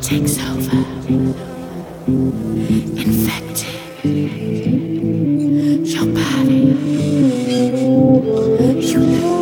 takes over, infecting your body. You know.